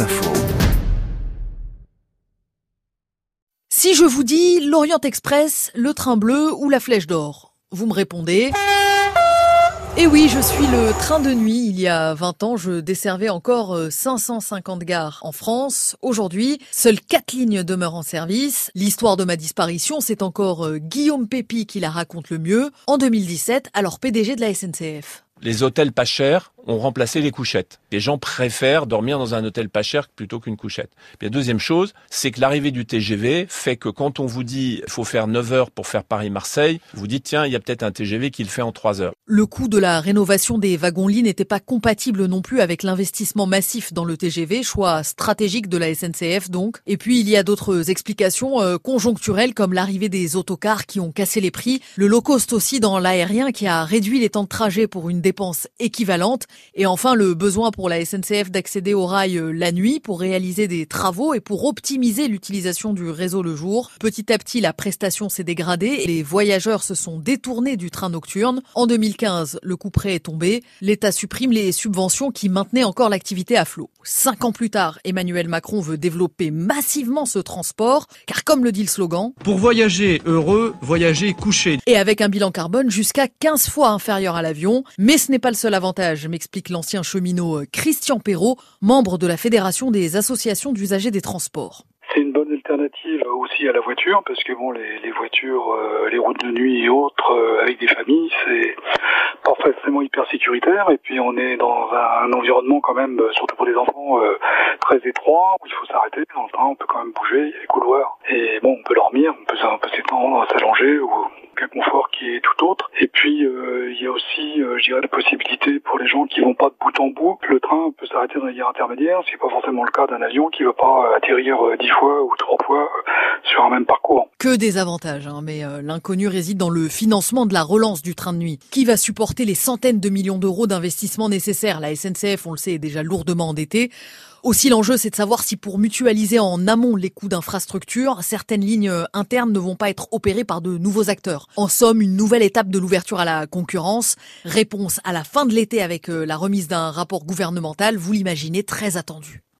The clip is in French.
Info. Si je vous dis l'Orient Express, le train bleu ou la flèche d'or, vous me répondez Eh oui, je suis le train de nuit. Il y a 20 ans, je desservais encore 550 euh, gares en France. Aujourd'hui, seules 4 lignes demeurent en service. L'histoire de ma disparition, c'est encore euh, Guillaume Pépi qui la raconte le mieux. En 2017, alors PDG de la SNCF. Les hôtels pas chers ont remplacé les couchettes. Les gens préfèrent dormir dans un hôtel pas cher plutôt qu'une couchette. La deuxième chose, c'est que l'arrivée du TGV fait que quand on vous dit faut faire 9 heures pour faire Paris-Marseille, vous dites tiens, il y a peut-être un TGV qui le fait en 3 heures. Le coût de la rénovation des wagons-lits n'était pas compatible non plus avec l'investissement massif dans le TGV, choix stratégique de la SNCF donc. Et puis il y a d'autres explications euh, conjoncturelles comme l'arrivée des autocars qui ont cassé les prix, le low cost aussi dans l'aérien qui a réduit les temps de trajet pour une dépense équivalente et enfin, le besoin pour la SNCF d'accéder au rail euh, la nuit pour réaliser des travaux et pour optimiser l'utilisation du réseau le jour. Petit à petit, la prestation s'est dégradée et les voyageurs se sont détournés du train nocturne. En 2015, le coup près est tombé. L'État supprime les subventions qui maintenaient encore l'activité à flot. Cinq ans plus tard, Emmanuel Macron veut développer massivement ce transport, car comme le dit le slogan, pour voyager heureux, voyager couché. Et avec un bilan carbone jusqu'à 15 fois inférieur à l'avion. Mais ce n'est pas le seul avantage, m'explique l'ancien cheminot euh, Christian Perrault, membre de la Fédération des associations d'usagers des transports. C'est une bonne alternative aussi à la voiture parce que bon les, voitures, euh, les routes de nuit et autres euh, avec des familles, c'est pas forcément hyper sécuritaire. Et puis on est dans un, environnement quand même, surtout pour des enfants, très étroit où il faut s'arrêter. Dans le train, on peut quand même bouger, il y a des couloirs. Et bon on peut dormir, on peut, on peut s'étendre, s'allonger ou un confort tout autre. Et puis euh, il y a aussi, euh, je dirais, la possibilité pour les gens qui vont pas de bout en bout, le train peut s'arrêter dans les gares intermédiaires. C'est pas forcément le cas d'un avion qui va pas atterrir euh, dix fois ou trois fois Que des avantages, hein, mais l'inconnu réside dans le financement de la relance du train de nuit. Qui va supporter les centaines de millions d'euros d'investissement nécessaires La SNCF, on le sait, est déjà lourdement endettée. Aussi, l'enjeu, c'est de savoir si pour mutualiser en amont les coûts d'infrastructure, certaines lignes internes ne vont pas être opérées par de nouveaux acteurs. En somme, une nouvelle étape de l'ouverture à la concurrence. Réponse à la fin de l'été avec euh, la remise d'un rapport gouvernemental, vous l'imaginez, très attendu.